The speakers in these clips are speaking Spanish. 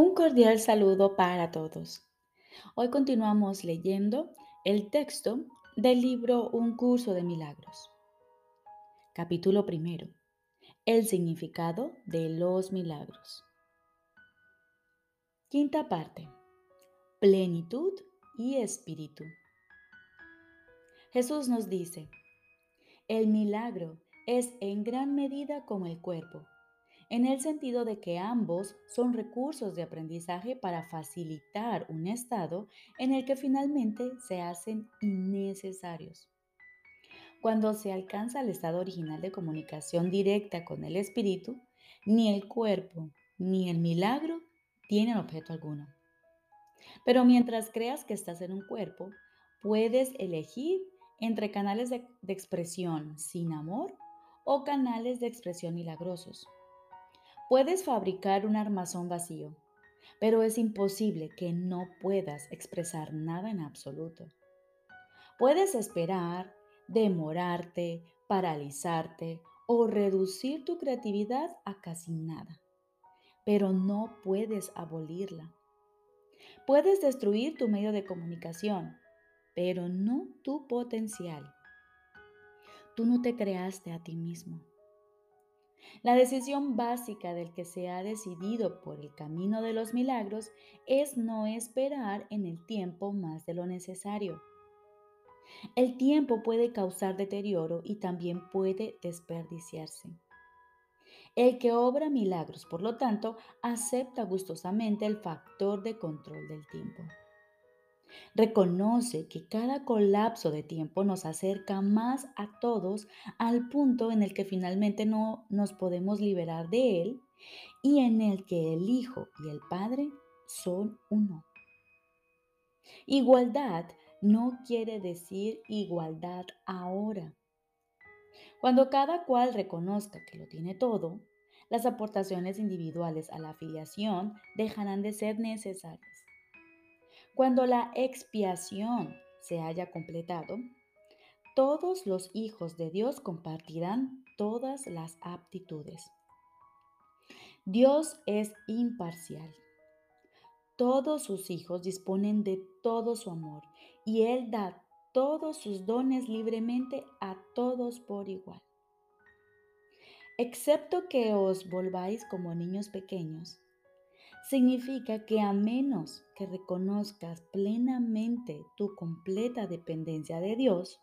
Un cordial saludo para todos. Hoy continuamos leyendo el texto del libro Un curso de milagros. Capítulo primero. El significado de los milagros. Quinta parte. Plenitud y espíritu. Jesús nos dice, el milagro es en gran medida como el cuerpo en el sentido de que ambos son recursos de aprendizaje para facilitar un estado en el que finalmente se hacen innecesarios. Cuando se alcanza el estado original de comunicación directa con el espíritu, ni el cuerpo ni el milagro tienen objeto alguno. Pero mientras creas que estás en un cuerpo, puedes elegir entre canales de, expresión sin amor o canales de expresión milagrosos. Puedes fabricar un armazón vacío, pero es imposible que no puedas expresar nada en absoluto. Puedes esperar, demorarte, paralizarte o reducir tu creatividad a casi nada, pero no puedes abolirla. Puedes destruir tu medio de comunicación, pero no tu potencial. Tú no te creaste a ti mismo. La decisión básica del que se ha decidido por el camino de los milagros es no esperar en el tiempo más de lo necesario. El tiempo puede causar deterioro y también puede desperdiciarse. El que obra milagros, por lo tanto, acepta gustosamente el factor de control del tiempo. Reconoce que cada colapso de tiempo nos acerca más a todos al punto en el que finalmente no nos podemos liberar de él y en el que el Hijo y el Padre son uno. Igualdad no quiere decir igualdad ahora. Cuando cada cual reconozca que lo tiene todo, las aportaciones individuales a la afiliación dejarán de ser necesarias. Cuando la expiación se haya completado, todos los hijos de Dios compartirán todas las aptitudes. Dios es imparcial. Todos sus hijos disponen de todo su amor y Él da todos sus dones libremente a todos por igual. Excepto que os volváis como niños pequeños, significa que a menos que reconozcas plenamente tu completa dependencia de Dios,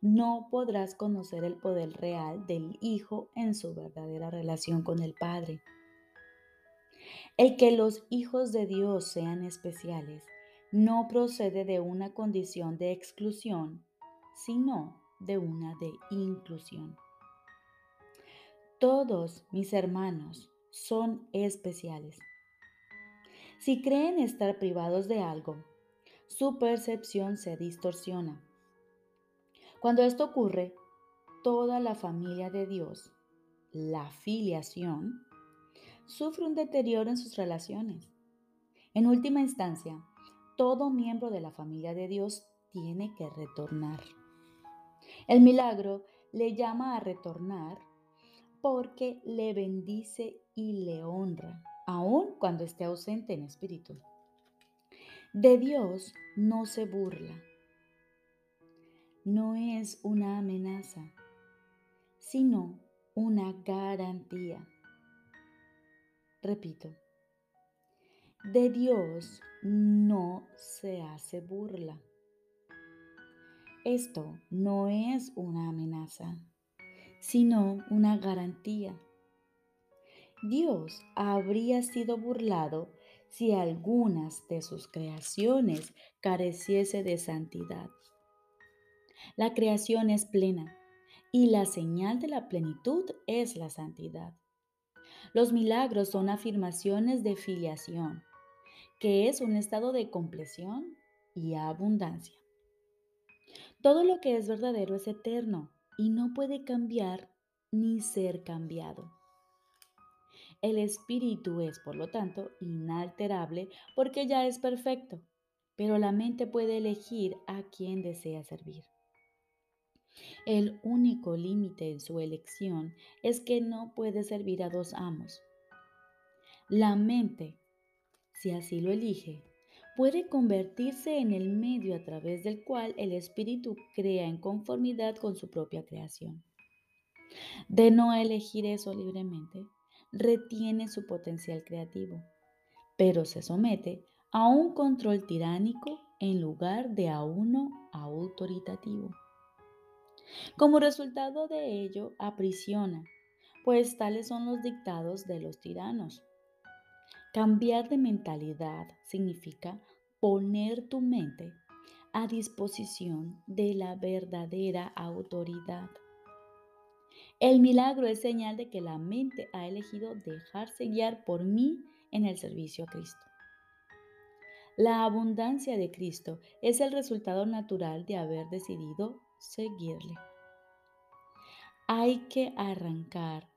no podrás conocer el poder real del Hijo en su verdadera relación con el Padre. El que los hijos de Dios sean especiales no procede de una condición de exclusión, sino de una de inclusión. Todos mis hermanos son especiales. Si creen estar privados de algo, su percepción se distorsiona. Cuando esto ocurre, toda la familia de Dios, la filiación, sufre un deterioro en sus relaciones. En última instancia, todo miembro de la familia de Dios tiene que retornar. El milagro le llama a retornar porque le bendice y le honra aun cuando esté ausente en espíritu. De Dios no se burla. No es una amenaza, sino una garantía. Repito, de Dios no se hace burla. Esto no es una amenaza, sino una garantía. Dios habría sido burlado si algunas de sus creaciones careciese de santidad. La creación es plena y la señal de la plenitud es la santidad. Los milagros son afirmaciones de filiación, que es un estado de compleción y abundancia. Todo lo que es verdadero es eterno y no puede cambiar ni ser cambiado. El espíritu es, por lo tanto, inalterable porque ya es perfecto, pero la mente puede elegir a quien desea servir. El único límite en su elección es que no puede servir a dos amos. La mente si así lo elige, puede convertirse en el medio a través del cual el espíritu crea en conformidad con su propia creación. De no elegir eso libremente, retiene su potencial creativo, pero se somete a un control tiránico en lugar de a uno autoritativo. Como resultado de ello, aprisiona, pues tales son los dictados de los tiranos. Cambiar de mentalidad significa poner tu mente a disposición de la verdadera autoridad. El milagro es señal de que la mente ha elegido dejarse guiar por mí en el servicio a Cristo. La abundancia de Cristo es el resultado natural de haber decidido seguirle. Hay que arrancar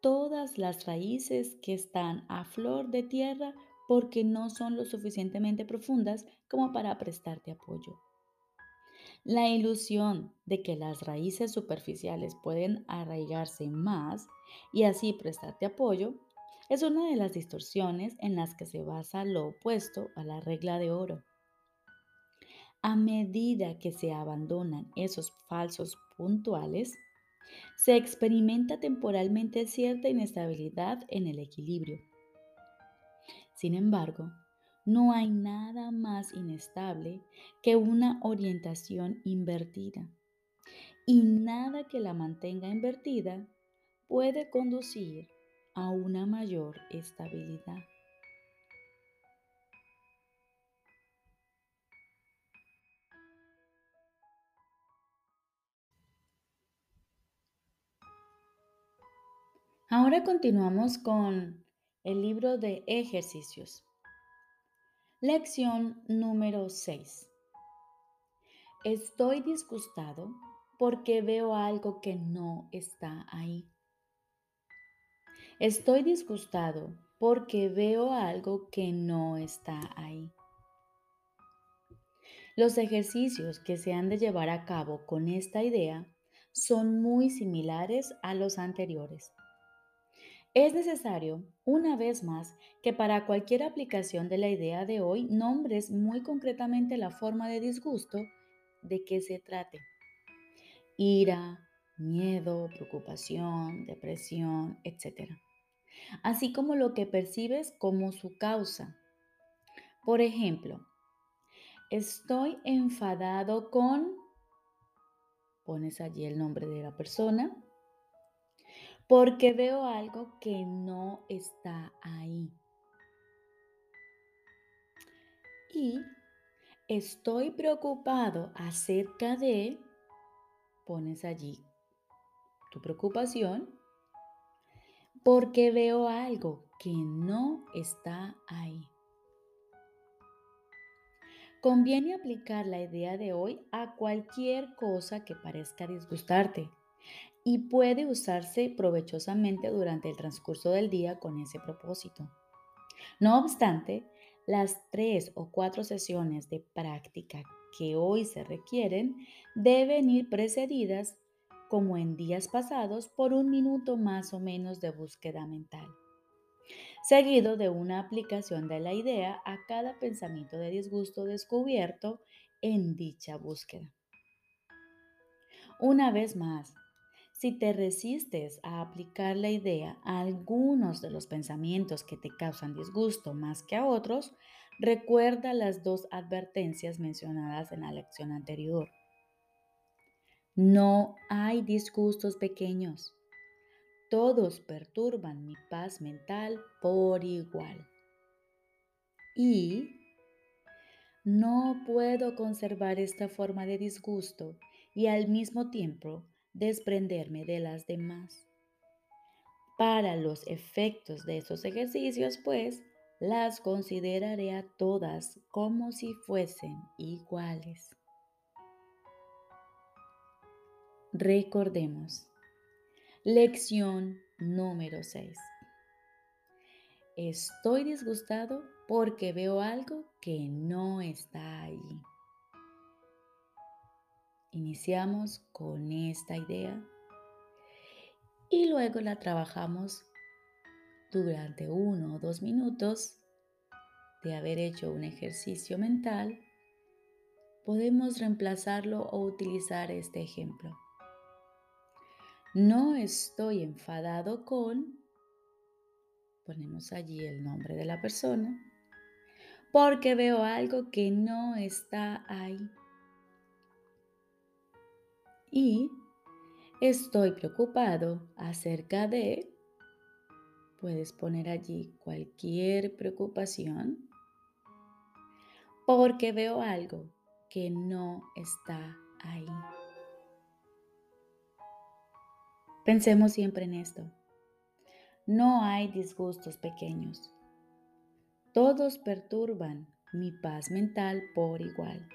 todas las raíces que están a flor de tierra porque no son lo suficientemente profundas como para prestarte apoyo. La ilusión de que las raíces superficiales pueden arraigarse más y así prestarte apoyo es una de las distorsiones en las que se basa lo opuesto a la regla de oro. A medida que se abandonan esos falsos puntuales, se experimenta temporalmente cierta inestabilidad en el equilibrio. Sin embargo, no hay nada más inestable que una orientación invertida. Y nada que la mantenga invertida puede conducir a una mayor estabilidad. Ahora continuamos con el libro de ejercicios. Lección número 6. Estoy disgustado porque veo algo que no está ahí. Estoy disgustado porque veo algo que no está ahí. Los ejercicios que se han de llevar a cabo con esta idea son muy similares a los anteriores. Es necesario, una vez más, que para cualquier aplicación de la idea de hoy nombres muy concretamente la forma de disgusto de que se trate. Ira, miedo, preocupación, depresión, etc. Así como lo que percibes como su causa. Por ejemplo, estoy enfadado con... Pones allí el nombre de la persona porque veo algo que no está ahí. Y estoy preocupado acerca de, pones allí tu preocupación, porque veo algo que no está ahí. Conviene aplicar la idea de hoy a cualquier cosa que parezca disgustarte y puede usarse provechosamente durante el transcurso del día con ese propósito. No obstante, las tres o cuatro sesiones de práctica que hoy se requieren deben ir precedidas, como en días pasados, por un minuto más o menos de búsqueda mental, seguido de una aplicación de la idea a cada pensamiento de disgusto descubierto en dicha búsqueda. Una vez más, si te resistes a aplicar la idea a algunos de los pensamientos que te causan disgusto más que a otros, recuerda las dos advertencias mencionadas en la lección anterior. No hay disgustos pequeños. Todos perturban mi paz mental por igual. Y no puedo conservar esta forma de disgusto y al mismo tiempo desprenderme de las demás. Para los efectos de esos ejercicios, pues, las consideraré a todas como si fuesen iguales. Recordemos. Lección número 6. Estoy disgustado porque veo algo que no está allí. Iniciamos con esta idea y luego la trabajamos durante uno o dos minutos de haber hecho un ejercicio mental, podemos reemplazarlo o utilizar este ejemplo. No estoy enfadado con, ponemos allí el nombre de la persona, porque veo algo que no está ahí. Y estoy preocupado acerca de, puedes poner allí cualquier preocupación, porque veo algo que no está ahí. Pensemos siempre en esto. No hay disgustos pequeños. Todos perturban mi paz mental por igual.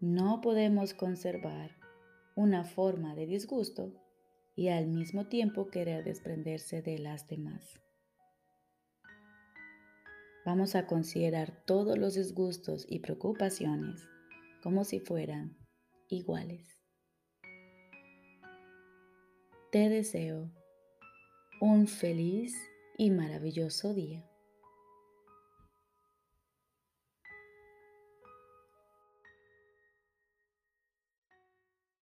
No podemos conservar una forma de disgusto y al mismo tiempo querer desprenderse de las demás. Vamos a considerar todos los disgustos y preocupaciones como si fueran iguales. Te deseo un feliz y maravilloso día.